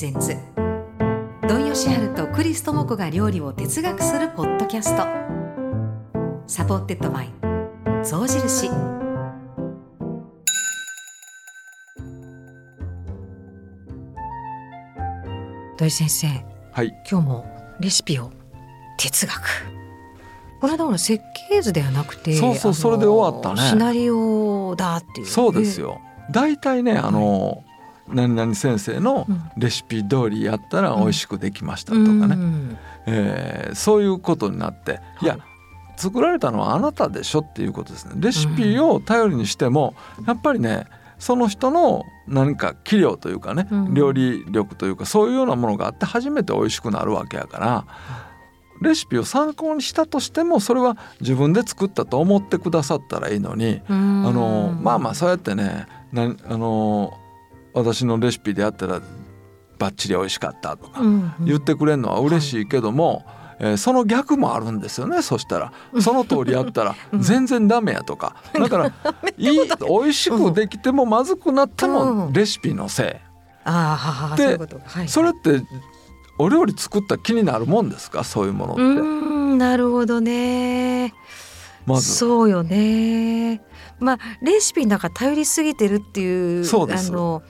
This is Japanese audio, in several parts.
presents 土井善晴とクリス智子が料理を哲学するポッドキャスト。 supported by 象印。土井先生はい。今日もレシピを哲学。これはだから設計図ではなくてそうそうそれで終わったね。シナリオだっていうそうですよ。大体ねあの、何々先生のうん。レシピ通りやったら美味しくできましたととかね、ねえーそういうことになって、い、や作られたのはあなたでしょっていうことですね。レシピを頼りにしてもやっぱりねその人の何か器量というかね、うん。料理力というかそういうようなものがあって初めて美味しくなるわけやからレシピを参考にしたとしてもそれは自分で作ったと思ってくださったらいいのに、ああのまあまあそうやってねなあの私のレシピでやったらバッチリ美味しかったとか言ってくれるのは嬉しいけども、えーその逆もあるんですよねそしたら。その通りやったら 全然ダメやとか。だから いい美味しくできてもまずくなってうん。もレシピのせい。うことはい。いそれってお料理作った気になるもんですか？そういうものうって。んなるほどね。まずそうよね。まあレシピの中頼りすぎてるっていうそうです。あの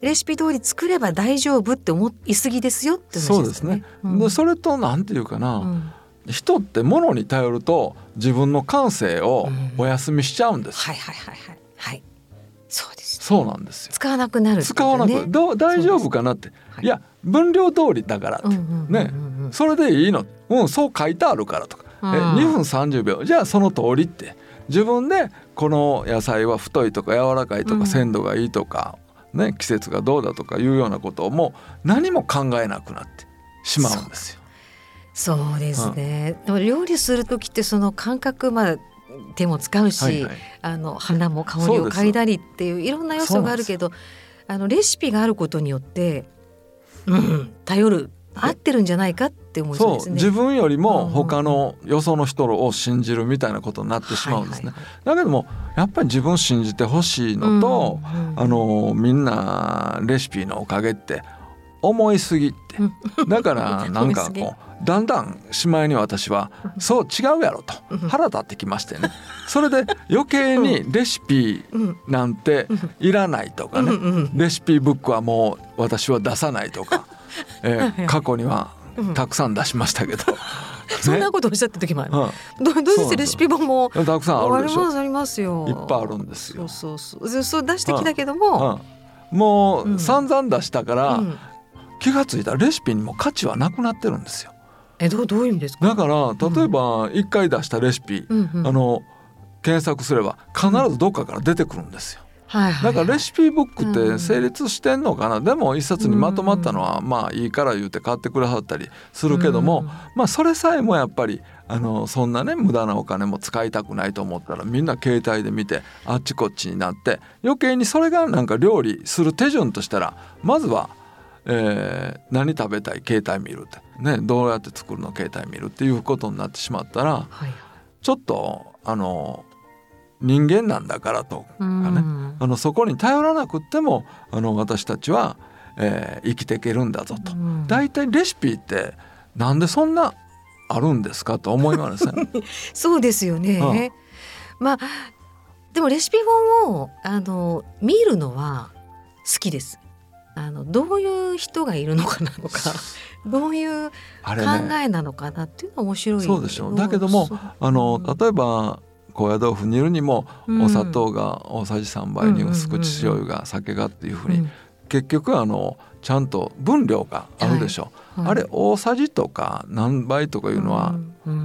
レシピ通り作れば大丈夫って思いすぎですよって話そうですね。うん。でそれとなんていうかな、うん。人って物に頼ると自分の感性をお休みしちゃうんです、はいはいはいはい。はい。そうですそうなんですよ。使わなくなるって使わなくどう大丈夫かなって、はい。い、や分量通りだからって、うんうんうんうんね。それでいいの。うんそう書いてあるからとか、うんえ2分30秒。じゃあその通りって。自分でこの野菜は太いとか柔らかいとうん。か鮮度がいいとか、ね、季節がどうだとかいうようなことをもう何も考えなくなってしまうんですよ。そうですね、でも料理する時ってその感覚まあ手も使うし、はいはい。あの花も香りを嗅いだりっていういろんな要素があるけどあのレシピがあることによって、うん、頼る合ってるんじゃないかって思うね。そう自分よりもうん他のよその人を信じるみたいなことになってしまうんですね。だけどもやっぱり自分信じてほしいのと、はいうんうん。あのみんなレシピのおかげって思いすぎって。だから なんかこうだんだんしまいに私はそう違うやろと。腹立ってきましてね。それで余計にレシピうん。なんていらないとかね。レシピブックはもう私は出さないとか、えー過去にはたくさん出しましたけど、そんねなことおっしゃった時もある。う どうどうしてレシピ本もん、たくさんあるでしょ。ありますよ。いっぱいあるんですよ。そうそうそう。そう出してきたけども、うん、もうん。う散々出したから、うん。気がついたらレシピにも価値はなくなってるんですよ。えどうどういう意味ですか？だから例えば一回出したレシピ、うんうん。あの検索すれば必ずどっかから出てくるんですよはいはいはい。だからレシピブックっうん。て成立してんのかな、でも一冊にまとまったのはまあいいから言うて買ってくださったりするけども、うん。まあそれさえもやっぱりあのそんなね無駄なお金も使いたくないと思ったらみんな携帯で見てあっちこっちになって余計にそれがなんか料理する手順としたらまずは、えー何食べたい？携帯見るって、ね、どうやって作るの？携帯見るっていうことになってしまったらはい。ちょっとあの人間なんだからとかね、うんあのそこに頼らなくってもあの私たちは、えー生きていけるんだぞと。うん大体レシピってなんでそんなあるんですかと思いますね。そうですよね。まあでもレシピ本をあの見るのは好きです。あのどういう人がいるのかなのか、どういう考えなのかなっていうのは面白い。そうでしょうだけどもあの例えば高野豆腐煮るにもうん。お砂糖が大さじ3倍にうん薄口醤油が酒がっていうふうにうん結局あのちゃんと分量があるでしょ。う、はい。あれ大さじとか何倍とかいうのは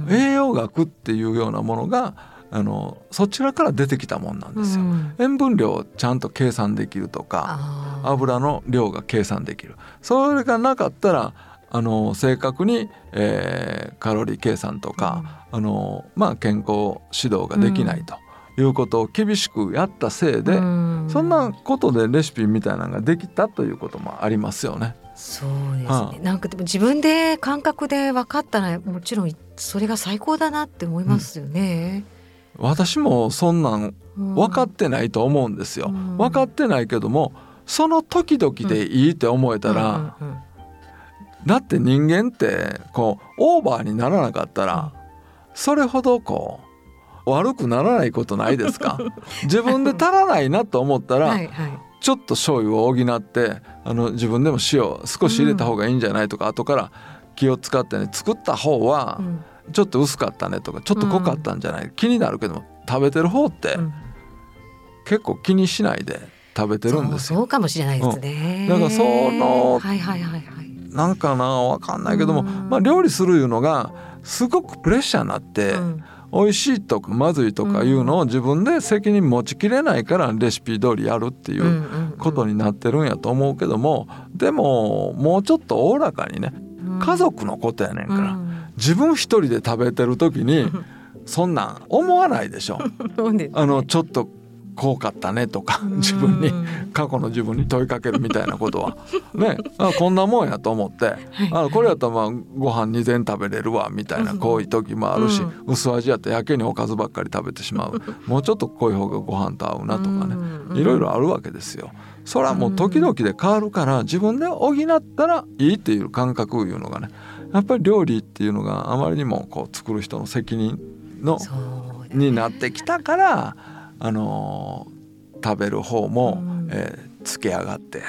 栄養学っていうようなものがあのそちらから出てきたもんなんですよ。うん塩分量をちゃんと計算できるとか油の量が計算できる。それがなかったらあの正確に、えーカロリー計算とか、あのまあ、健康指導ができないということを厳しくやったせいで、うん。そんなことでレシピみたいなのができたということもありますよね。そうですね、はなんかでも自分で感覚で分かったらもちろんそれが最高だなって思いますよね。私もそんなんうん。分かってないと思うんですよ。うん。分かってないけどもその時々でいいって思えたら、だって人間ってこうオーバーにならなかったらそれほどこう悪くならないことないですか？自分で足らないなと思ったら、はいはい、ちょっと醤油を補ってあの自分でも塩少し入れた方がいいんじゃないとか、うん、後から気を使ってね作った方はちょっと薄かったねとかちょっと濃かったんじゃない、うん、気になるけども食べてる方って、結構気にしないで食べてるんですよ。そうかもしれないですね。だからその、はいはいはいはい、なんかなわかんないけども、まあ料理するいうのがすごくプレッシャーになって。うん。美味しいとかまずいとかいうのを自分で責任持ちきれないからレシピ通りやるっていうことになってるんやと思うけどもでももうちょっとおおらかにね家族のことやねんから自分一人で食べてる時にそんなん思わないでしょ。あのちょっとこうかったねとか自分に過去の自分に問いかけるみたいなことは。ね。あこんなもんやと思って、はい、あこれやったらまあご飯2膳食べれるわみたいなこういう時もあるし、薄味やったらやけにおかずばっかり食べてしまう。もうちょっと濃い方がご飯と合うなとかね。いろいろあるわけですよ。それはもう時々で変わるから自分で補ったらいいっていう感覚いうのがねやっぱり料理っていうのがあまりにもこう作る人の責任の、になってきたから。あの食べる方も、うん、えー、つけ上がって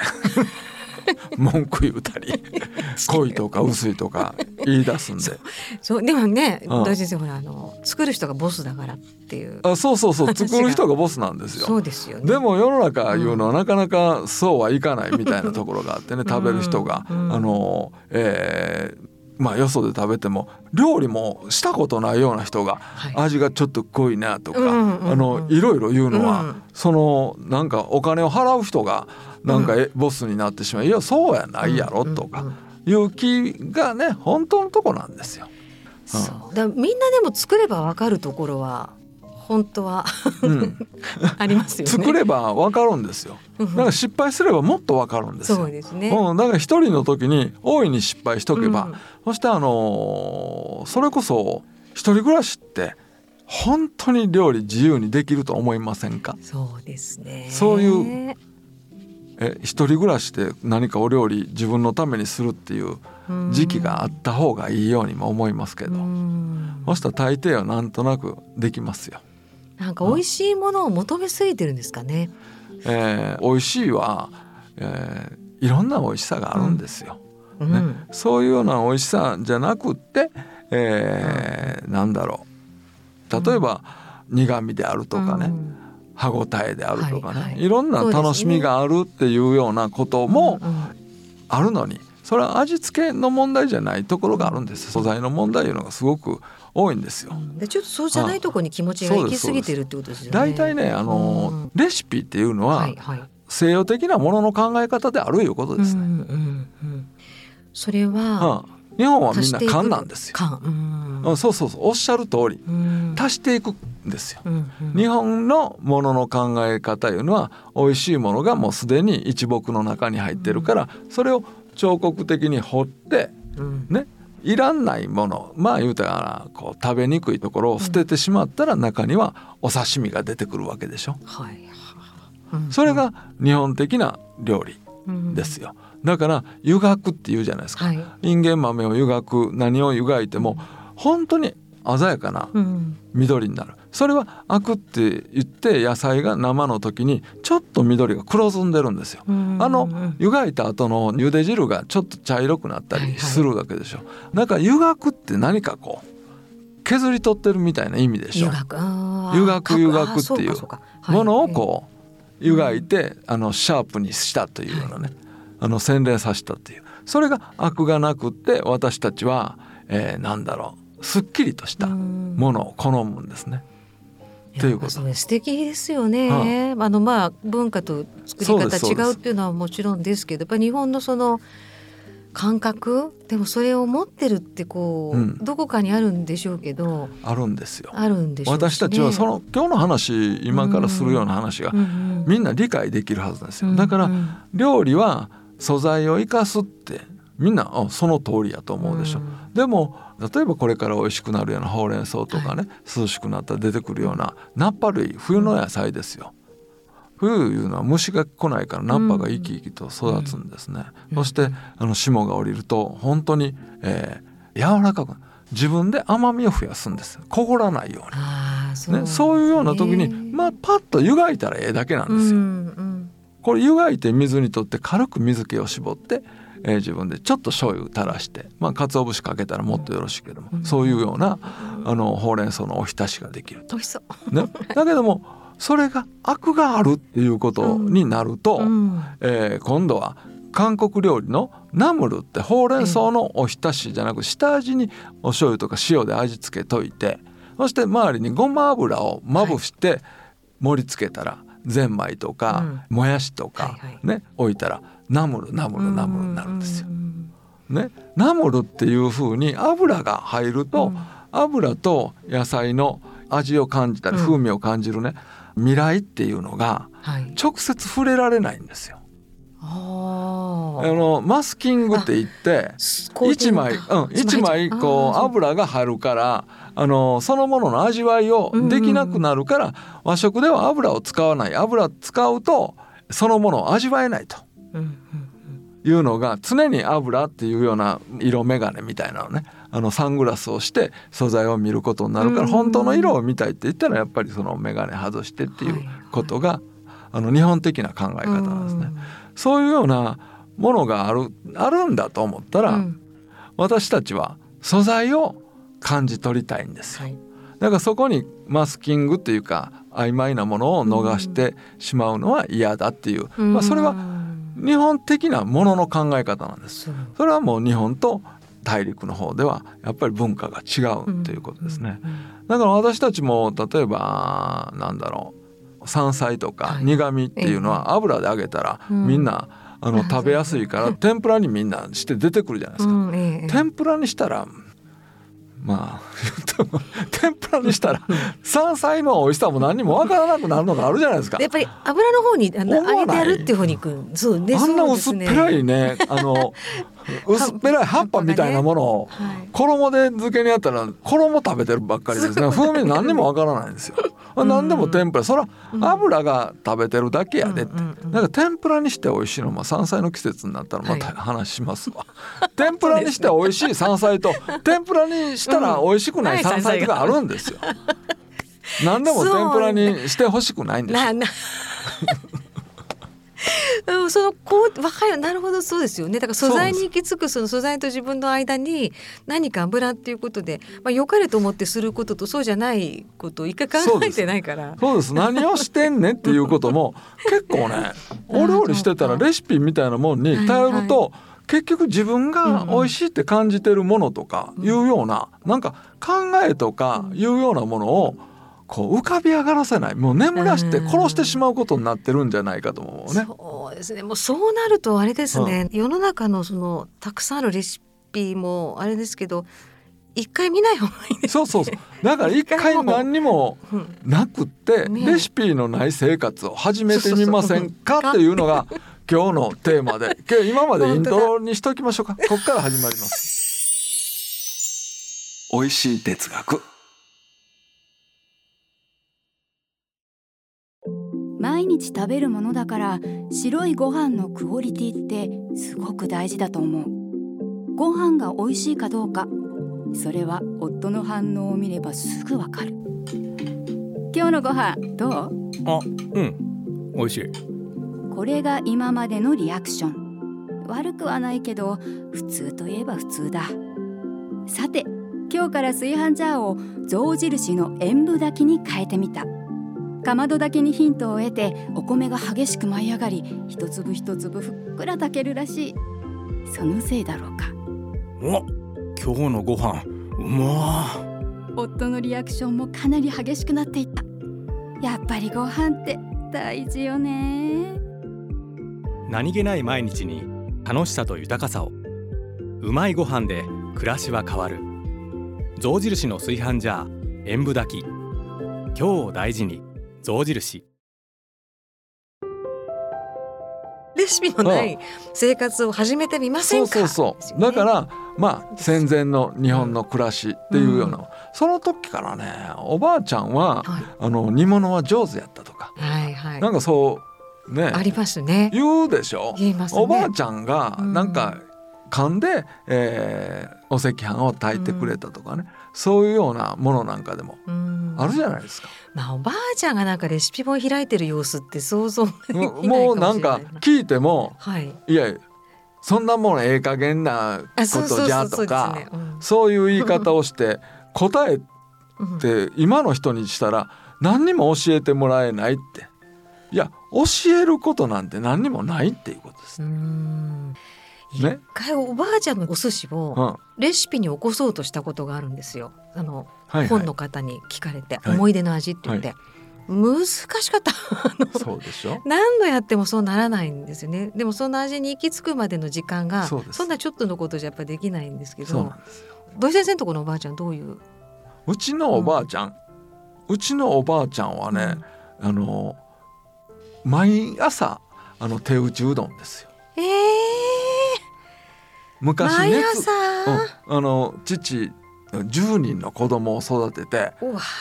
文句言うたり 濃いとか薄いとか言い出すんで。そうでもね、うん、大先生ほらあの作る人がボスだからっていうあそうそうそう作る人がボスなんですよ。そうですよ、ね、でも世の中いうのはなかなかそうはいかないみたいなところがあってね食べる人が、うん、あのえーまあよそで食べても料理もしたことないような人が味がちょっと濃いなとか、あのいろいろ言うのは、そのなんかお金を払う人がなんかボスになってしまう、いやそうやないやろとかいう気がね本当のとこなんですよ。そう。だみんなでも作ればわかるところは本当はうん、ありますよね。作ればわかるんですよ。だから失敗すればもっとわかるんですよ。そうですね。うん、だから一人の時に大いに失敗しとけば、うん、そしてあのー、それこそ一人暮らしって本当に料理自由にできると思いませんか？そうですね。そういうえ一人暮らしで何かお料理自分のためにするっていう時期があった方がいいようにも思いますけど、そしたら大抵はなんとなくできますよ。なんか美味しいものを求めすぎてるんですかね。えー、美味しいは、えー、いろんな美味しさがあるんですよ。うん、ね、そういうような美味しさじゃなくて、えー、なんだろう。例えば、苦味であるとかね、うん、歯ごたえであるとかね、はいはい、いろんな楽しみがあるっていうようなこともあるのに、それは味付けの問題じゃないところがあるんです。素材の問題いうのがすごく多いんですよ。でちょっとそうじゃないところに気持ちが行き過ぎてるってことですよね。大体ねあの、うん、レシピっていうのは、はいはい、西洋的なものの考え方であるいうことですね。うんうんうん、それは、うん、日本はみんな勘なんですよ。うん、そうそうそう。おっしゃる通り、足していくんですよ、うんうん。日本のものの考え方いうのは美味しいものがもうすでに一木の中に入ってるから、それを彫刻的に彫って、ねいらんないもの。まあ言うたらこう食べにくいところを捨ててしまったら中にはお刺身が出てくるわけでしょ。はい、それが日本的な料理ですよ。だから湯がくって言うじゃないですか。はい、インゲン豆を湯がく何を湯がいても本当に鮮やかな緑になる。それはアクって言って野菜が生の時にちょっと緑が黒ずんでるんですよ。あの湯がいた後の茹で汁がちょっと茶色くなったりするわけでしょ。はいはい、なんか湯がくって何かこう削り取ってるみたいな意味でしょ。湯がく。湯がく湯がくっていうものをこう湯がいてあのシャープにしたというようなね、あの洗練させたっていう。それがアクがなくって私たちは、えー、なんだろうすっきりとしたものを好むんですね。ということ。素敵ですよね、あ。のまあ文化と作り方違うっていうのはもちろんですけどやっぱ日本のその感覚でもそれを持ってるってこう、うん、どこかにあるんでしょうけどあるんですよ。あるんでしょう、ね、私たちはその今日の話今からするような話が、みんな理解できるはずですよ、だから料理は素材を生かすってみんなあその通りやと思うでしょ、うん、でも例えばこれから美味しくなるようなほうれん草とかね、はい、涼しくなったら出てくるようなナッパ類冬の野菜ですよ。冬いうのは虫が来ないからナッパが生き生きと育つんですね、うん、そしてあの霜が降りると本当に、えー、柔らかく自分で甘みを増やすんです凍らないように。そう、ね,、そういうような時にまあパッと湯がいたらええだけなんですよ、うんうん、これ湯がいて水にとって軽く水気を絞ってえー、自分でちょっと醤油垂らしてまあ鰹節かけたらもっとよろしいけども、うん、そういうようなあのほうれん草のおひたしができる美味しそう、ね、だけどもそれがアクがあるっていうことになると、うん、えー、今度は韓国料理のナムルってほうれん草のおひたしじゃなく下味にお醤油とか塩で味付けといてそして周りにごま油をまぶして盛り付けたら、ゼンマイとか、もやしとか、ね置いたらナムルナムルナムルになるんですよ。ね、ナムルっていう風に油が入ると、油と野菜の味を感じたり風味を感じるね、未来っていうのが直接触れられないんですよ。あのマスキングって言って一枚、うん、一枚こう油が入るからあのそのものの味わいをできなくなるから和食では油を使わない。油使うとそのものを味わえないと。いうのが常に油っていうような色眼鏡みたいなのね。あのサングラスをして素材を見ることになるから本当の色を見たいって言ったらやっぱりその眼鏡外してっていうことがあの日本的な考え方なんですね。そういうようなものがあるあるんだと思ったら、私たちは素材を感じ取りたいんですよ。だからそこにマスキングっていうか曖昧なものを逃してしまうのは嫌だっていう、まあ、それは日本的なものの考え方なんです。それはもう日本と大陸の方ではやっぱり文化が違うということですね。だから私たちも例えばなんだろう山菜とか苦味っていうのは油で揚げたらみんなあの食べやすいから 天ぷらにみんなして出てくるじゃないですか。天ぷらにしたらまあ 天ぷらにしたら山菜の美味しさも何も分からなくなるのがあるじゃないですか。やっぱり油の方にあの揚げてやるっていう方にいくそうねあんな薄っぺらいねあの 薄っぺらい葉っぱみたいなものを衣で漬けにやったら衣食べてるばっかりですね。風味何にもわからないんですよ。何でも天ぷら。それは油が食べてるだけやでって。なんか天ぷらにして美味しいのまあ山菜の季節になったらまた話しますわ。天ぷらにして美味しい山菜と天ぷらにしたら美味しくない山菜が。あるんですよ。何でも天ぷらにしてほしくないんですよ。そのこう若いなるほどそうですよね。だから素材に行き着くその素材と自分の間に何か油っていうことで、まあ、良かれと思ってすることとそうじゃないことを一回考えてないから。そうです。何をしてんねっていうことも 結構ねお料理してたらレシピみたいなもんに頼ると、はい。はい結局自分が美味しいって感じてるものとかいうような、なんか考えとかいうようなものをこう浮かび上がらせない。もう眠らして殺してしまうことになってるんじゃないかと思うね。そうですね。もうそうなるとあれですね、う。ん、世の中のそのたくさんあるレシピもあれですけど一回見ない方がいいです、ね、そうそうそう。だから一回何にもなくって、ね、レシピのない生活を始めてみませんかっていうのが 今日のテーマで。今までイントロにしときましょうか。ここから始まります。美味しい哲学日食べるものだから白いご飯のクオリティってすごく大事だと思う。ご飯が美味しいかどうかそれは夫の反応を見ればすぐわかる。今日のご飯どう？あうん。美味しい。これが今までのリアクション。悪くはないけど普通といえば普通だ。さて今日から炊飯ジャーを象印の塩分炊きに変えてみたかまどだけにヒントを得てお米が激しく舞い上がり一粒一粒ふっくら炊けるらしい。そのせいだろうか。お今日のご飯うま。夫のリアクションもかなり激しくなっていった。やっぱりご飯って大事よね。何気ない毎日に楽しさと豊かさを。うまいご飯で暮らしは変わる。象印の炊飯ジャー塩分炊き。今日を大事に象印。レシピのない生活を始めてみませんか、そうそうそう、だからまあ戦前の日本の暮らしっていうような、うん、その時からねおばあちゃんは、はい、あの煮物は上手やったとか、はいはい。はい、なんかそうねありますね。言うでしょ？言いますね。おばあちゃんがなんか噛んで、えーお赤飯を炊いてくれたとかね、そういうようなものなんかでもうん。あるじゃないですか。まあおばあちゃんがなんかレシピ本開いてる様子って想像できないかもしれ もうなんか聞いてもはい。いやそんなもんええ加減なことじゃとかそういう言い方をして 答えうんて今の人にしたら何にも教えてもらえないって。いや教えることなんて何にもないっていうことです。う。んね。一回おばあちゃんのお寿司うん。をはレシピに起こそうとしたことがあるんですよ。あのいはい、本の方に聞かれて、はい。思い出の味って言って、難しかった。そうでしょ？何度やってもそうならないんですよね。でもその味に行き着くまでの時間がそんなちょっとのことじゃやっぱできないんですけど土井先生のところのおばあちゃんどういう？うちのおばあちゃん、うちのおばあちゃんはね、あの毎朝あの手打ちうどんですよ。えー、昔毎熱朝、うん、あの父10人の子供を育てて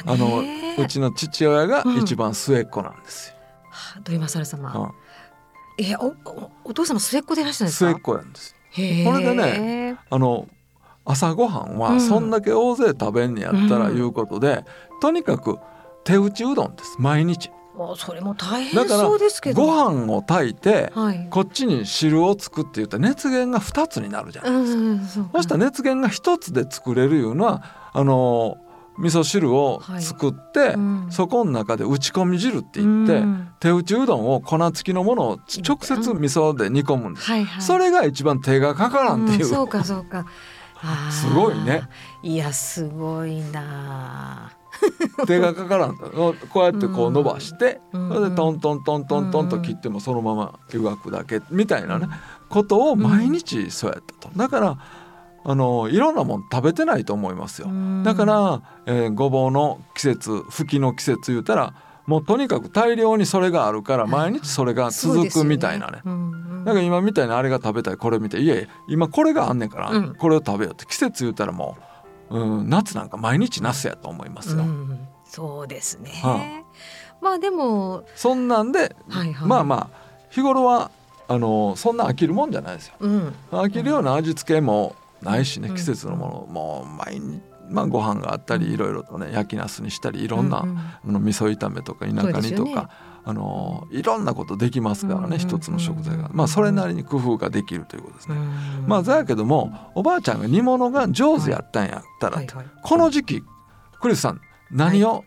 あのねうちの父親が一番末っ子なんですよ。はあ土井勝様、うん。えおおお父様末っ子でいらっしゃるんですか？末っ子なんです。これでねあの朝ごはんうん。はそんだけ大勢食べんねやったらうん。いうことで、とにかく手打ちうどんです。毎日。もうそれも大変だからそうですけど。ご飯を炊いてはい。こっちに汁を作って言ったら熱源が2つになるじゃないですか。うんうんそうそしたら熱源が1つで作れるいうのはあの味噌汁を作って、うん。そこの中で打ち込み汁って言って、うん。手打ちうどんを粉付きのものを直接味噌で煮込むんです。はいはい。それが一番手がかからんっていう、んそうかそうか。すごいね。いやすごいな 手がかからんとこうやってこう伸ばして、うんそれでトントントントントンと切ってもそのまま湯がくだけみたいなね、ことを毎日そうやったと。だからあのいろんなもん食べてないと思いますよ。だから、えーごぼうの季節吹きの季節言うたらもうとにかく大量にそれがあるから毎日それが続くみたいなね。だから今みたいにあれが食べたいこれみたいいやいや今これがあんねんから、うん。これを食べようって。季節言うたらもう、うん、夏なんか毎日ナスやと思いますよ。うんそうですね、はまあでも、そんなんで、はいはい、まあまあ日頃はあのそんな飽きるもんじゃないですよ。うん。飽きるような味付けもないしね、うん。季節のものもう毎日まあご飯があったりいろいろとね焼きナスにしたりいろんな、あの味噌炒めとか田舎煮とか、あのいろんなことできますからね、うん一つの食材が。まあそれなりに工夫ができるということで。すね。うんまあだけどもおばあちゃんが煮物が上手やったんやったら、はいはいこの時期クリスさん何を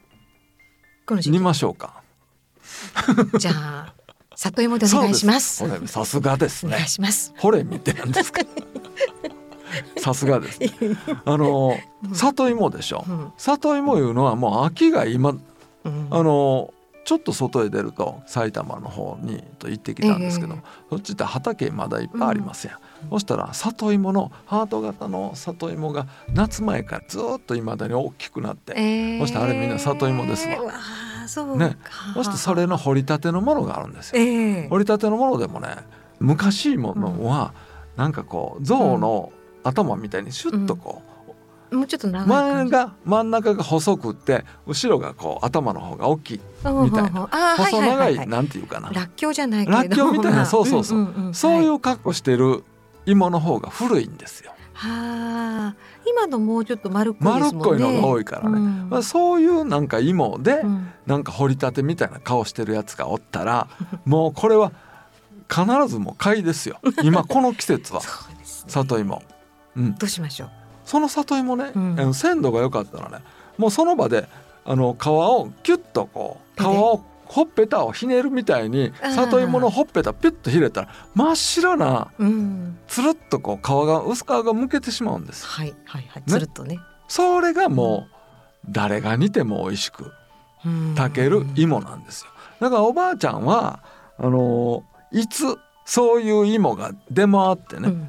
煮ましょうか、じゃあ里芋でお願いします。さすがですお願いねします。ほれ見てなんですか？さすがですね。あの里芋でしょ。うん。里芋いうのはもう秋が今うん。あのちょっと外へ出ると埼玉の方にと行ってきたんですけど、ええ。そっちって畑まだいっぱいありますやん、そしたら里芋のハート型の里芋が夏前からずっといまだに大きくなって、えーそしてあれみんな里芋ですわ。そうね。かそしてそれの掘りたてのものがあるんですよ。ええ。掘りたてのものでもね昔いものはなんかこう象の頭みたいにシュッとこう、もうちょっと長い前感じ。が真ん中が細くって後ろがこう頭の方が大きい。みたいな。な細長いらなんていうかな、っきょうじゃないけれど。らっきょうみたいなまあそうそうそうんんんそういはう格好してる芋の方が古いんですよ。はあ今のもうちょっと丸っこい丸っこいのが多いからね、うん。まあ、そういうなんか芋でうん。なんか掘りたてみたいな顔してるやつがおったら もうこれは必ずもう買いですよ。今この季節は。ね。里芋。うん、どうしましょうその里芋ね、うん。鮮度が良かったらね。もうその場であの皮をキュッとこう皮をほっぺたをひねるみたいに里芋のほっぺたピュッとひれたら真っ白なうん。つるっとこう皮が薄皮がむけてしまうんです。はいはいはい。つるっとね。それがもう誰が煮ても美味しくうん。炊ける芋なんですよ。だからおばあちゃんはあのいつそういう芋が出回ってね、うん。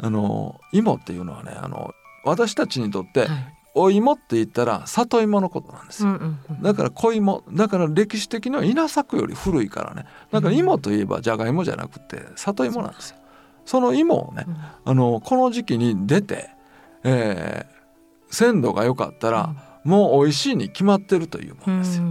あの芋っていうのはねあの私たちにとって、はい。お芋って言ったら里芋のことなんですよ、だから小芋だから歴史的には稲作より古いからね。だから芋といえばじゃがいもじゃなくて里芋なんですよ。その芋をねあのこの時期に出て、えー鮮度が良かったら、もう美味しいに決まってるというものですよ、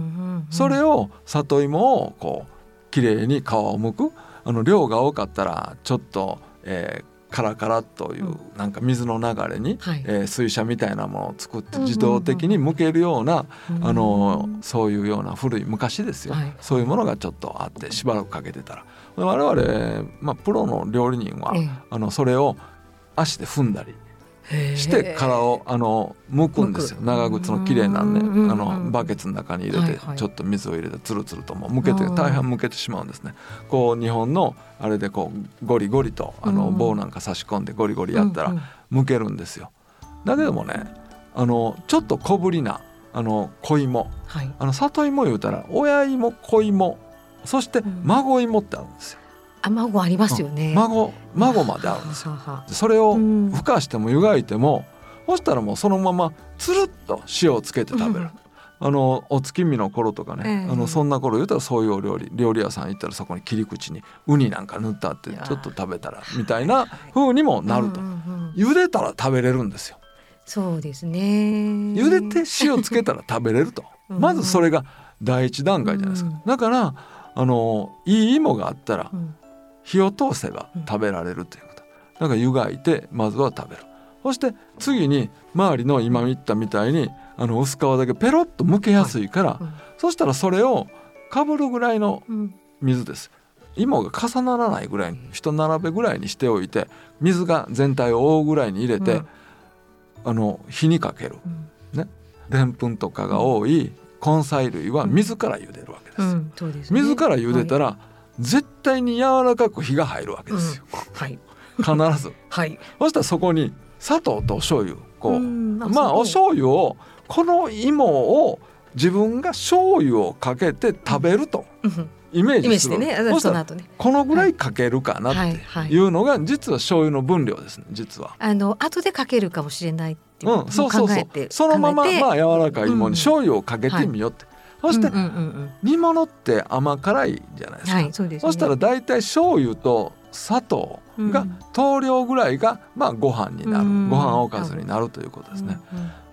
それを里芋をこう綺麗に皮を剥くあの量が多かったらちょっと、えー、カラカラという、なんか水の流れに、はい、えー、水車みたいなものを作って自動的に向けるような、あのそういうような古い昔ですよ、はい、そういうものがちょっとあってしばらくかけてたら。我々、まあ、プロの料理人は、ええ、あのそれを足で踏んだりして殻をあの剥くんですよ。長靴の綺麗なねあのバケツの中に入れてちょっと水を入れてつるつるともう剥けて大半剥けてしまうんですね。こう日本のあれでこうゴリゴリとあの棒なんか差し込んでゴリゴリやったら剥けるんですよ。だけどもねあのちょっと小ぶりなあの小芋、はい、あの里芋言うたら親芋小芋そして孫芋ってあるんですよ。孫ありますよね、孫孫まであるんですよ。それをふかしても湯がいてもそしたらもうそのままつるっと塩をつけて食べる、あのお月見の頃とかね、えー、あのそんな頃言うたらそういうお料理料理屋さん行ったらそこに切り口にウニなんか塗ったってちょっと食べたらみたいな風にもなると、茹でたら食べれるんですよ。そうですね。茹でて塩つけたら食べれると。まずそれが第一段階じゃないですか、だからあのいい芋があったら、火を通せば食べられるということ。だから湯がいてまずは食べる。そして次に周りの今言ったみたいにあの薄皮だけペロッと剥けやすいから、はいうん、そしたらそれをかぶるぐらいの水です。芋が重ならないぐらいに一並べぐらいにしておいて水が全体を覆うぐらいに入れて、うん、あの火にかける、ね。でんぷんとかが多い根菜類は水から茹でるわけです。うん。ね、水から茹でたら、はい絶対に柔らかく火が入るわけですよ。うん、はい、必ず、はい、そしたらそこに砂糖とお醤油こうまあお醤油をこの芋を自分が醤油をかけて食べると。イメージする、ね、そしたらこのぐらいかけるかなってい。うのが実は醤油の分量ですね実は。あの後でかけるかもしれないっていう、うん、そうそうそう。そのまままあ柔らかい芋に醤油をかけてみようって、そして煮物って甘辛いじゃないですか、はいそすね、そしたら大体醤油と砂糖が等量ぐらいがまあご飯になる、うん、ご飯おかずになるということですね。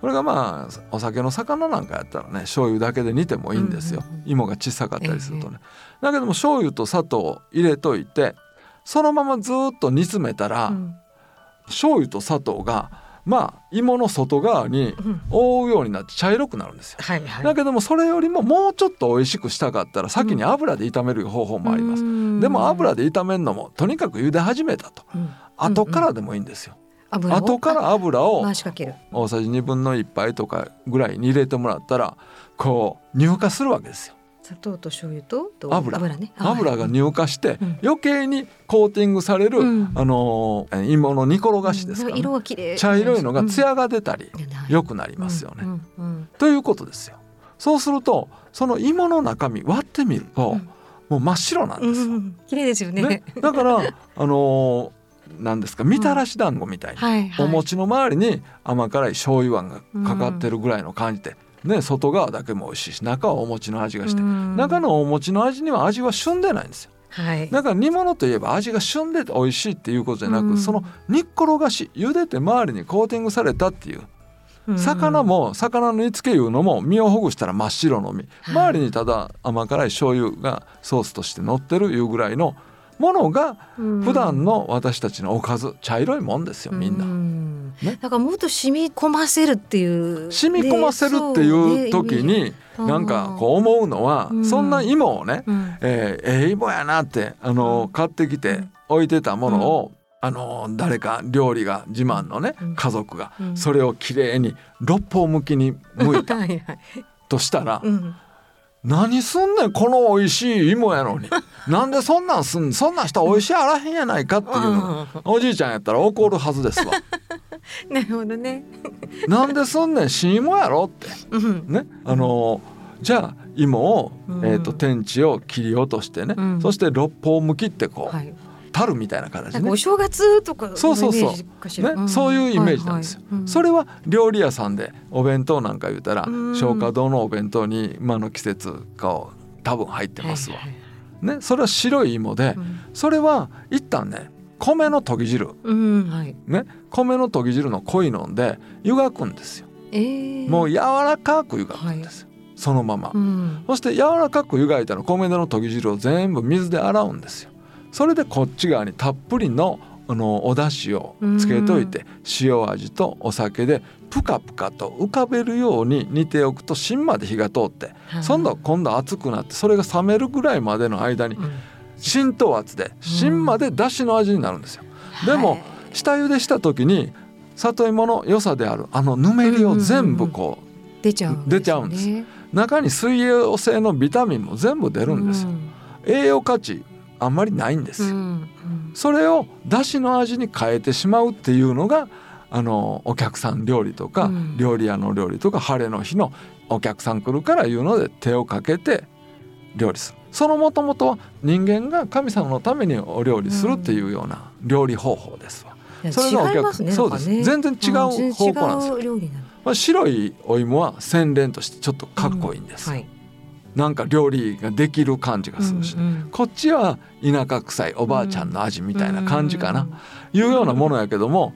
これがまあお酒の魚なんかやったらね醤油だけで煮てもいいんですよ、芋が小さかったりするとね。だけども醤油と砂糖を入れといてそのままずっと煮詰めたら、うん、醤油と砂糖がまあ芋の外側に覆うようになって茶色くなるんですよ、はいはい、だけどもそれよりももうちょっと美味しくしたかったら先に油で炒める方法もあります、うん、でも油で炒めるのもとにかく茹で始めたと、うん、後からでもいいんですよ、うんうん、後から油を大さじ2分の1杯とかぐらいに入れてもらったらこう乳化するわけですよ砂糖と醤油と油。油,、ね、油が乳化して、余計にコーティングされる、あの芋の煮転がしですから、色が綺麗。茶色いのが艶が出たり、良くなりますよね、ということですよ。そうするとその芋の中身割ってみると、もう真っ白なんですよ。綺麗ですよね。だからあのなんですかみたらし団子みたいに、お餅の周りに甘辛い醤油あんがかかってるぐらいの感じで、ね、外側だけも美味しいし中はお餅の味がして中のお餅の味には味は旬でないんですよ。はい、だから煮物といえば味が旬でて美味しいっていうことじゃなくその煮っ転がし茹でて周りにコーティングされたっていう魚も魚の煮付けいうのも身をほぐしたら真っ白の身。周りにただ甘辛い醤油がソースとして乗ってるいうぐらいのものが普段の私たちのおかず茶色いもんですよみんな。ね、だからもっと染み込ませるっていう。染み込ませるっていう時になんかこう思うのは、そんな芋をね、うん、えー、えー、芋やなってあの買ってきて置いてたものを、あの誰か料理が自慢のね、家族がそれをきれいに六方向きに向いた としたら、何すんねんこの美味しい芋やのに。なんでそんなんすんそんな人美味しいあらへんやないかっていうの。おじいちゃんやったら怒るはずですわ。なるほどね。なんですんねん新芋やろって、ねあのじゃあ芋を、えーと、天地を切り落としてね、うん、そして六方向きってこう、はい、樽みたいな形ねお正月とかそうそうそう、ね、うん、そういうイメージなんですよ、はいはい、それは料理屋さんでお弁当なんか言うたら松花堂のお弁当に今の季節か多分入ってますわ、はいはい、ね、それは白い芋で、うん、それは一旦ね米のとぎ汁、うん。はい、ね、米のとぎ汁の濃いので湯がくんですよ、えー、もう柔らかく湯がくんですよ、はい。そのまま、うん、そして柔らかく湯がいたら米のとぎ汁を全部水で洗うんですよそれでこっち側にたっぷりのあのお出汁をつけといて、塩味とお酒でプカプカと浮かべるように煮ておくと芯まで火が通って、今度今度熱くなってそれが冷めるぐらいまでの間に浸透圧で芯まで出汁の味になるんですよ。でも下茹でした時に里芋の良さであるあのぬめりを全部こう出ちゃうんです中に水溶性のビタミンも全部出るんですよ。栄養価値あんまりないんです。よ。それをだしの味に変えてしまうっていうのがあのお客さん料理とか、料理屋の料理とか晴れの日のお客さん来るからいうので手をかけて料理する。そのもともとは人間が神様のためにお料理するっていうような料理方法ですわ。それがお客、ね、そうです、全然違う方向なんですよ。まあ、白いお芋は洗練としてちょっとかっこいいんです、うんはい、なんか料理ができる感じがするし、うんうん、こっちは田舎臭いおばあちゃんの味みたいな感じかな、いうようなものやけども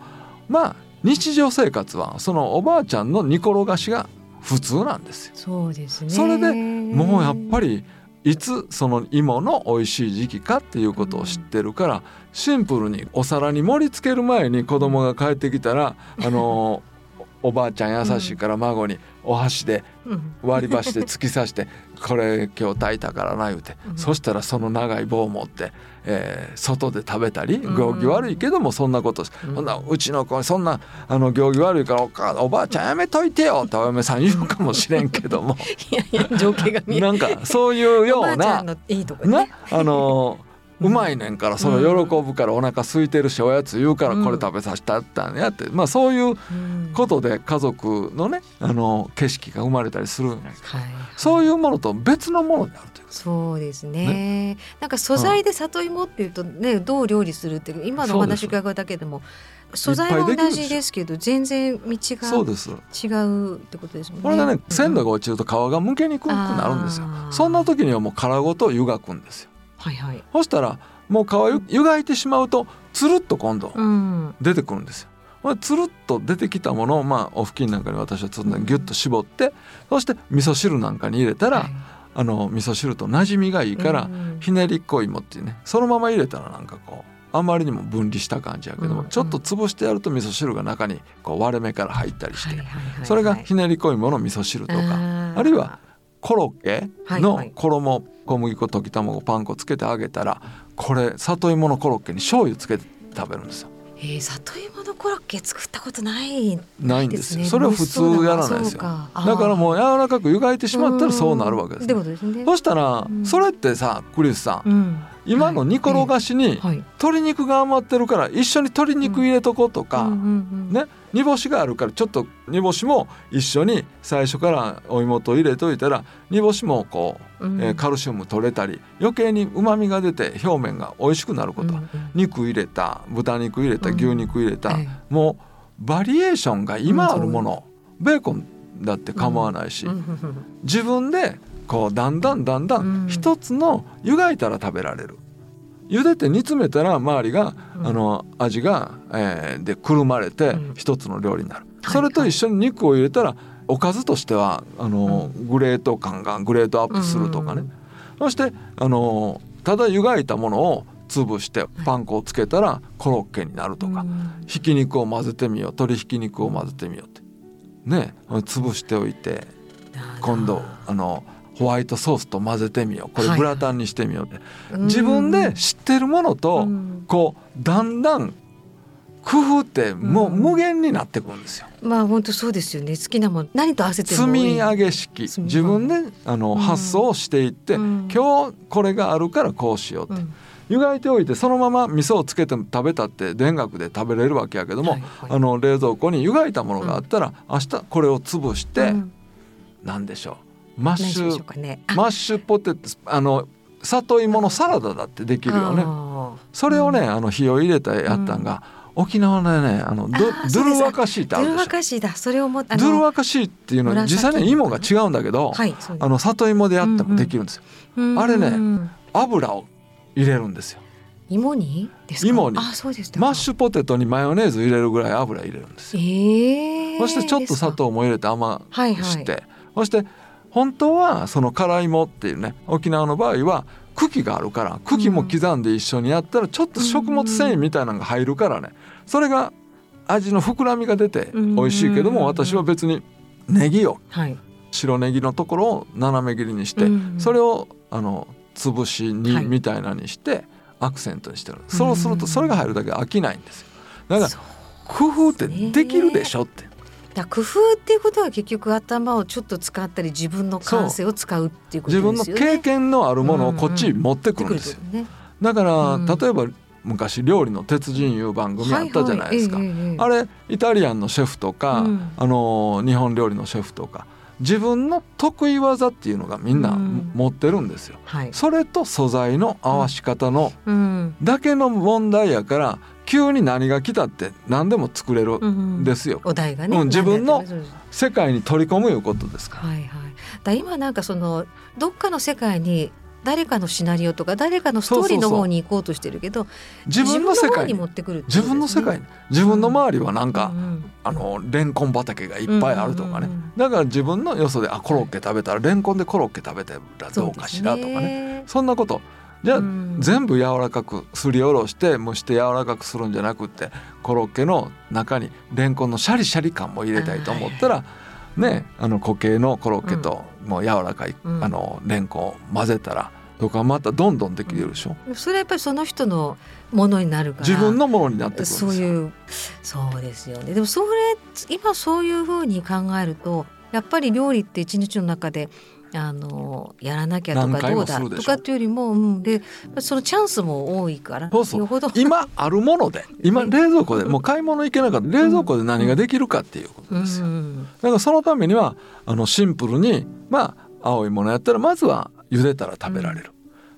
まあ日常生活はそのおばあちゃんの煮転がしが普通なんですよ。そうですね。それでもうやっぱりいつその芋の美味しい時期かっていうことを知ってるからシンプルにお皿に盛り付ける前に子供が帰ってきたらあのおばあちゃん優しいから孫にお箸で割り箸で突き刺して 「これ今日炊いたからな」言うて、そしたらその長い棒を持って、えー、外で食べたり行儀悪いけどもそんなことそん。なうちの子そんなあの行儀悪いからおかおばあちゃんやめといてよ。ってお嫁さん言うかもしれんけども。いやいや情景が見えなんかそういうようないいとこ、ね、あのー うまいねんからその喜ぶからお腹空いてるしおやつ言うからこれ食べさせたったんやってまあそういうことで家族のねあの景色が生まれたりするんやけど、そういうものと別のものになるというそうですね、ね、なんか素材で里芋っていうとね、どう料理するっていう今のお話伺うだけでも素材は同じですけど全然道がそうです違うってことですもんね。これでね鮮度が落ちると皮がむけにくくなるんですよ。そんな時にはもう殻ごと湯がくんですよ。はいはい、そしたらもう皮湯がいてしまうとつるっと今度出てくるんですよ。うん、つるっと出てきたものを、まあ、お布巾なんかに私はちょっとギュッと絞って、うん、そして味噌汁なんかに入れたら、はい、あの味噌汁と馴染みがいいから、うん、ひねりっこ芋っていうねそのまま入れたらなんかこうあまりにも分離した感じやけども、うんうん、ちょっと潰してやると味噌汁が中にこう割れ目から入ったりして、それがひねりこ芋の味噌汁とかあるいはコロッケの衣、小麦粉溶き卵パン粉つけてあげたらこれ里芋のコロッケに醤油つけて食べるんですよ。えー、里芋のコロッケ作ったことないないんですよ。それは普通やらないですよ。だからもう柔らかく湯がいてしまったらそうなるわけです、ね。そしたら、それってさクリスさん、うん、今の煮転がしに鶏肉が余ってるから一緒に鶏肉入れとこうとか、ね。煮干しがあるからちょっと煮干しも一緒に最初からお芋と入れといたら煮干しもこう、うん、えー、カルシウム取れたり余計にうまみが出て表面が美味しくなること、肉入れた豚肉入れた牛肉入れた、うん、もうバリエーションが今あるもの、うん、ベーコンだって構わないし、自分でこうだんだんだんだん一つの湯がいたら食べられる。茹でて煮詰めたら周りが、うん、あの味が、えー、でくるまれて一つの料理になる、うん、それと一緒に肉を入れたらおかずとしてはあの、うん、グレート感がグレートアップするとかね、そしてあのただ湯がいたものを潰してパン粉をつけたらコロッケになるとか、ひき肉を混ぜてみよう。鶏ひき肉を混ぜてみようって。ね。潰しておいて。今度あのホワイトソースと混ぜてみよう。これグラタンにしてみようって、はい、自分で知ってるものとこうだんだん工夫ってもう無限になってくるんですよ。まあ本当そうですよね。好きなもの何と合わせて積み上げ式。自分であの、発想をしていって、うん、今日これがあるからこうしようって。うん。湯がいておいてそのまま味噌をつけて食べたって田楽で食べれるわけやけども、はいはい、あの冷蔵庫に湯がいたものがあったら、うん、明日これを潰して、うん、何でしょうマッシュ、ね、マッシュポテトあの里芋のサラダだってできるよね。それをねあの火を入れたやったんが、うん、沖縄のねあのドドルワカシーってあるでしょ。ドルワカシーだ。それをもドルワカシーっていうのは実際ね芋が違うんだけど、はい、あの里芋でやってもできるんですよ、うんうん、あれね油を入れるんですよ。芋に芋に。あそうです。マッシュポテトにマヨネーズ入れるぐらい油入れるんですよ、えー、そしてちょっと砂糖も入れて甘くして、はいはい、そして本当はその辛芋っていうね沖縄の場合は茎があるから茎も刻んで一緒にやったらちょっと食物繊維みたいなのが入るからね。それが味の膨らみが出て美味しいけども私は別にネギを、白ネギのところを斜め切りにしてそれをあの潰し煮みたいなにしてアクセントにしてる。そうするとそれが入るだけ飽きないんですよ。だから工夫ってできるでしょって。だ工夫っていうことは結局頭をちょっと使ったり自分の感性を使うっていうことですよね。自分の経験のあるものをこっちに持ってくるんですよ、うんうんね、だから、例えば昔料理の鉄人いう番組あったじゃないですか、あれイタリアンのシェフとか、うん、あの日本料理のシェフとか自分の得意技っていうのがみんな持ってるんですよ、うんはい、それと素材の合わし方のだけの問題やから急に何が来たって何でも作れるんですよ、お題がね、うん、自分の世界に取り込むいうことですから。はいはい、だ今なんかそのどっかの世界に誰かのシナリオとか誰かのストーリーの方に行こうとしてるけど自分の世界に。持ってくる、ね、自分の世界自分の周りはなんか、うん、あのレンコン畑がいっぱいあるとかね、うんうんうん、だから自分のよそであコロッケ食べたらレンコンでコロッケ食べたらどうかしらとかね。そんなこと。じゃあ、全部柔らかくすりおろして蒸して柔らかくするんじゃなくってコロッケの中にレンコンのシャリシャリ感も入れたいと思ったら、ねあの固形のコロッケともう柔らかい、あのレンコンを混ぜたらとかまたどんどんできるでしょ、うん、それはやっぱりその人のものになるから。自分のものになってくるそういうそうですよね。でもそれ今そういうふうに考えるとやっぱり料理って一日の中であのやらなきゃとかどうだとかっていうよりも、うん、でそのチャンスも多いからそうそう。今あるもので 今冷蔵庫でもう買い物行けなかった冷蔵庫で何ができるかっていうことですよ、うん、だからそのためにはあのシンプルにまあ青いものやったらまずは茹でたら食べられる、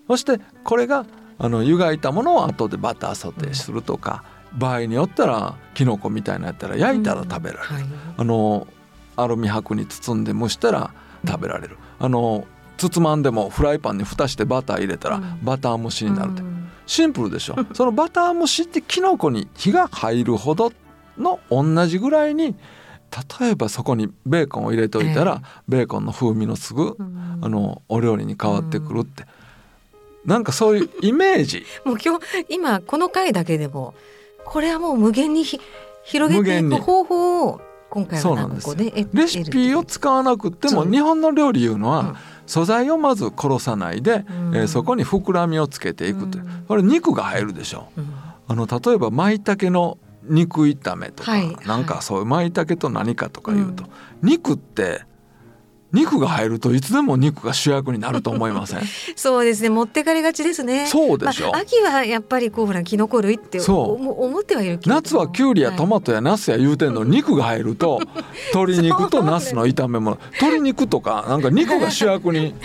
そしてこれがあの湯がいたものを後でバターソテーするとか、場合によったらきのこみたいなやったら焼いたら食べられる、はい、あのアルミ箔に包んで蒸したら食べられる、あの包まんでもフライパンに蓋してバター入れたらバター蒸しになるって、シンプルでしょ。そのバター蒸しってきのこに火が入るほどの同じぐらいに例えばそこにベーコンを入れておいたら、ベーコンの風味のすぐ、あのお料理に変わってくるって、なんかそういうイメージ。もう今日今この回だけでもこれはもう無限に広げていく方法を今回はなんかねレシピを使わなくても日本の料理いうのは、素材をまず殺さないで、うん、えー、そこに膨らみをつけていくという、うん、これ肉が入るでしょ。う、うん、あの例えば舞茸の肉炒めとか、はい、なんかそういう舞茸と何かとかいうと、肉って肉が入るといつでも肉が主役になると思いません？そうですね。持ってかれがちですね。そうでしょ、まあ、秋はやっぱりこうほらキノコ類ってそう。思ってはいるけど夏はきゅうりやトマトやナスや言うてんの、はい、肉が入ると鶏肉とナスの炒め物。鶏肉とかなんか肉が主役に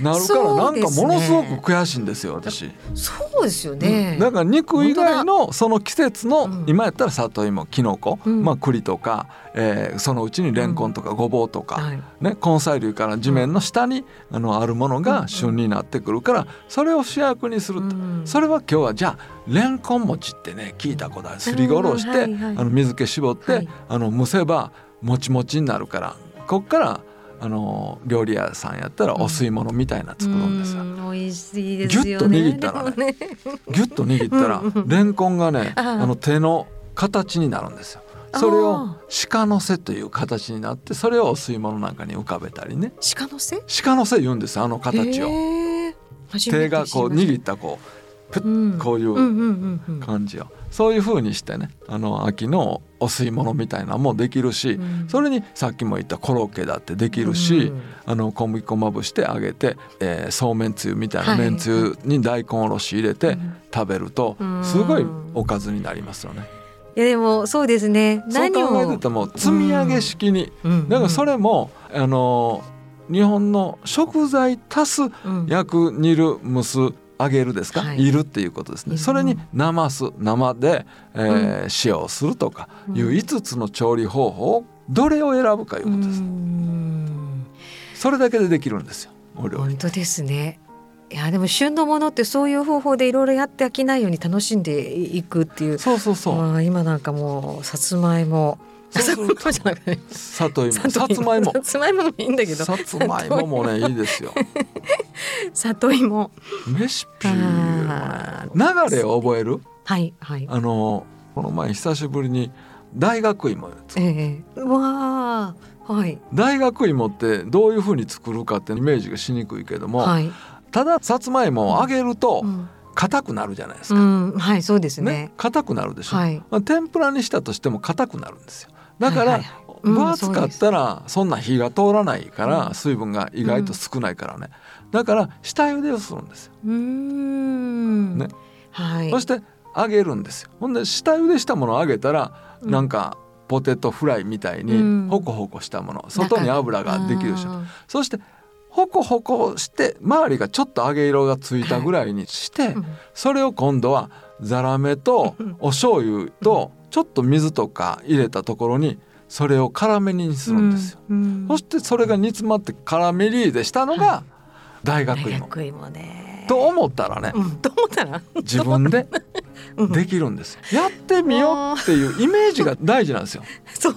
なるから、なんかものすごく悔しいんですよ私。そうですよね、うん、だから肉以外のその季節の、今やったら里芋きのこ、まあ栗とかえー、そのうちにレンコンとかごぼうとか、ね、根菜類から地面の下に、あのあるものが旬になってくるからそれを主役にすると、それは今日はじゃあレンコン餅ってね聞いたことある。すりごろして、あの水気絞って、あの蒸せばもちもちになるからこっからあの料理屋さんやったらお吸い物みたいな作るんですよ。美味しいですよね。ギュッと握ったらね、ギュッと握ったらレンコンがね、あの手の形になるんですよ。それを鹿の背という形になってそれをお吸い物なんかに浮かべたりね。鹿の背？鹿の背言うんですあの形を。手がこう握ったこうプッこういう感じを。そういうふうにしてねあの秋のお吸い物みたいなのもできるし、うん、それにさっきも言ったコロッケだってできるし、うん、あの小麦粉まぶして揚げて、えー、そうめんつゆみたいなめんつゆに大根おろし入れて食べるとすごいおかずになりますよね。いやでもそうですね。何を考えてても積み上げ式に、うん、だからそれもあの日本の食材足す焼く煮る蒸す揚げるですか、はい、いるっていうことですね、それになます生で、えー、うん、使用するとかいう5つの調理方法をどれを選ぶかいうことです、それだけでできるんですよ本当ですねいやでも旬のものってそういう方法でいろいろやって飽きないように楽しんでいくっていう。そうそうそう。今なんかもう さつまいも。さつまいも。さつまいも。も。いいんだけど。さつまいももねいいですよ。里芋レシピ。流れを覚える？はいはい。あのこの前久しぶりに大学芋ええわあはい。大学芋ってどういうふうに作るかってイメージがしにくいけども、はいたださつまいもを揚げるとうん。硬くなるじゃないですか、うん、はいそうですね。ね硬くなるでしょ、はい。まあ、天ぷらにしたとしても硬くなるんですよ。だから、はいはいうん分厚かったらそんな火が通らないから、水分が意外と少ないからね、だから下茹でをするんですよ、うーん。ね。はい。そして揚げるんですよ。ほんで下茹でしたものを揚げたら、うん。なんかポテトフライみたいうん。にホコホコしたもの、外に油ができるでしょ。そしてホコホコして周りがちょっと揚げ色がついたぐらいにして、うん。それを今度はザラメとお醤油とちょっと水とか入れたところにそれを辛めにするんですよ。うん。そしてそれが煮詰まってカラメリーゼしたのが大学芋。大学芋ね。と思ったらねうん。と思ったら？自分でう んできるんですよ。やってみようっていうイメージが大事なんですよ。そう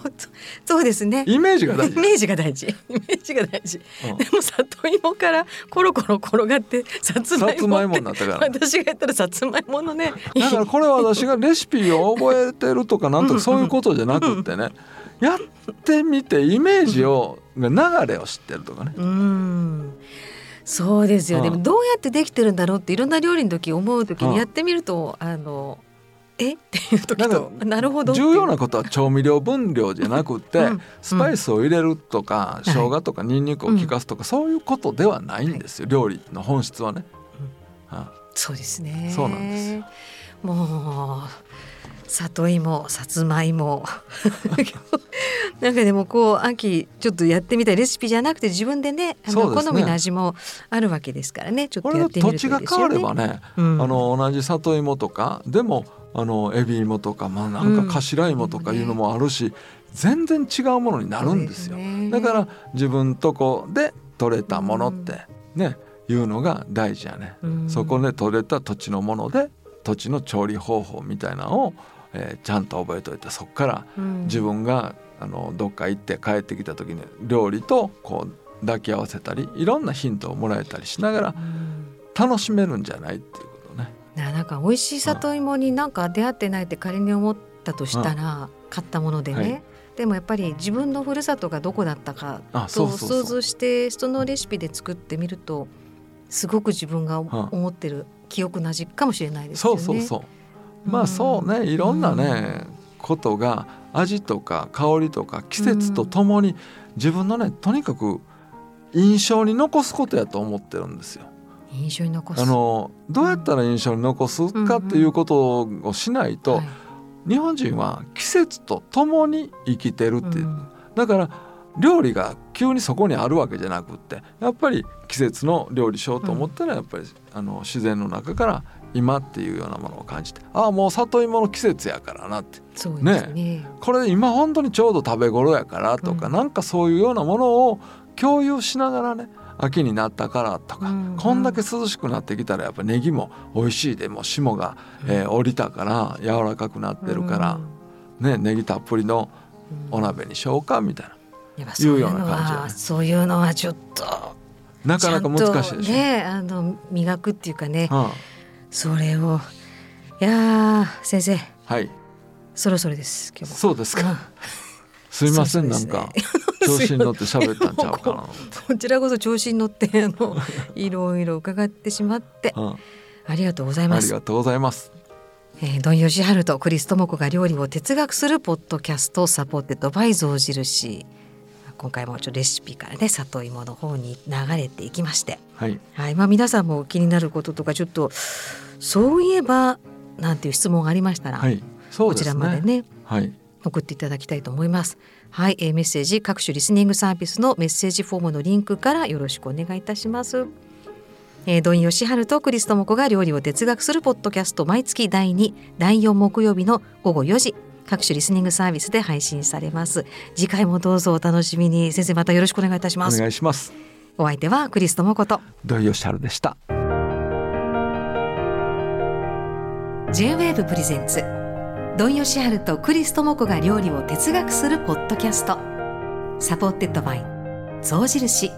そうですねイメージが大事。イメージが大事イメージが大事うんでも里芋からコロコロ転がってさつまいさつまいもってもになったから。私がやったらさつまいものねだからこれは私がレシピを覚えてるとかなんとかそういうことじゃなくってねやってみてイメージを流れを知ってるとかね。うんそうですよ、うん。でもどうやってできてるんだろうっていろんな料理の時思う時うん。にやってみると、あのえ？っていう時とかなるほど。重要なことは調味料分量じゃなくって、うん。スパイスを入れるとか、生姜とかニンニクを効かすとか、そういうことではないんですよ、料理の本質はね。はそうですね。そうなんですもう里芋さつまいも。なんかでもこう秋ちょっとやってみたいレシピじゃなくて自分でねあ好みの味もあるわけですからね。ちょっことやってみるとい土いですよね。地が変わればね、うん。あの同じ里芋とかでもあのエビ芋とか、まあ、なんか頭芋とかいうのもあるし、全然違うものになるんですよ。すね。だから自分とこで取れたものってね、いうのが大事やね。うん。そこで取れた土地のもので土地の調理方法みたいなのを、えーちゃんと覚えといてそこからうん。自分があのどっか行って帰ってきた時に料理とこう抱き合わせたりいろんなヒントをもらえたりしながらうん。楽しめるんじゃないっていうことね。ななんか美味しい里芋になんか出会ってないって仮に思ったとしたら、買ったものでね、はい。でもやっぱり自分のふるさとがどこだったかと想像してそのレシピで作ってみるとすごく自分が思ってる記憶の味かもしれないですよね。そうそうそう。まあそうねいろんなね、ことが味とか香りとか季節とともに自分のねとにかく印象に残すことやと思ってるんですよ。印象に残す。あのどうやったら印象に残すかっていうことをしないと、はい。日本人は季節とともに生きてるっていう、うん。だから料理が急にそこにあるわけじゃなくってやっぱり季節の料理しようと思ったらやっぱり、あの自然の中から今っていうようなものを感じてああもう里芋の季節やからなって。そうですね。これ今本当にちょうど食べ頃やからとか、うん。なんかそういうようなものを共有しながらね秋になったからとか、うんこんだけ涼しくなってきたらやっぱネギも美味しいでもう霜が、えー降りたから柔らかくなってるから、ねネギたっぷりのうん。お鍋にしようかみたいな。ういういうようのな感じやね。はそういうのはちょっとなかなか難しいでしょ。ねあの磨くっていうかねうんそれを。いやー先生。はい。そろそろです今日も。そうですか、うん。すいません、ねなんか。調子に乗って喋ったんちゃうかな こちらこそ調子に乗ってあのいろいろ伺ってしまって。うん、ありがとうございます。ありがとうございます。えー、ドンヨシハルとクリストモコが料理を哲学するポッドキャスト supported by 象印。今回もちょレシピからね里芋の方に流れていきまして、はい。はい。まあ、皆さんも気になることとかちょっとそういえばなんていう質問がありましたら、はい。そうこちらまでねはい。送っていただきたいと思います。はい、えーメッセージ各種リスニングサービスのメッセージフォームのリンクからよろしくお願いいたします。えー、ドンヨシハルとクリストモコが料理を哲学するポッドキャスト毎月第2第4木曜日の午後4時各種リスニングサービスで配信されます。次回もどうぞお楽しみに。先生またよろしくお願いいたしおます。願いします。お相手はクリストモコと土井善晴でした J-WAVE presents 土井善晴とクリス智子が料理を哲学するポッドキャスト。 supported by象印。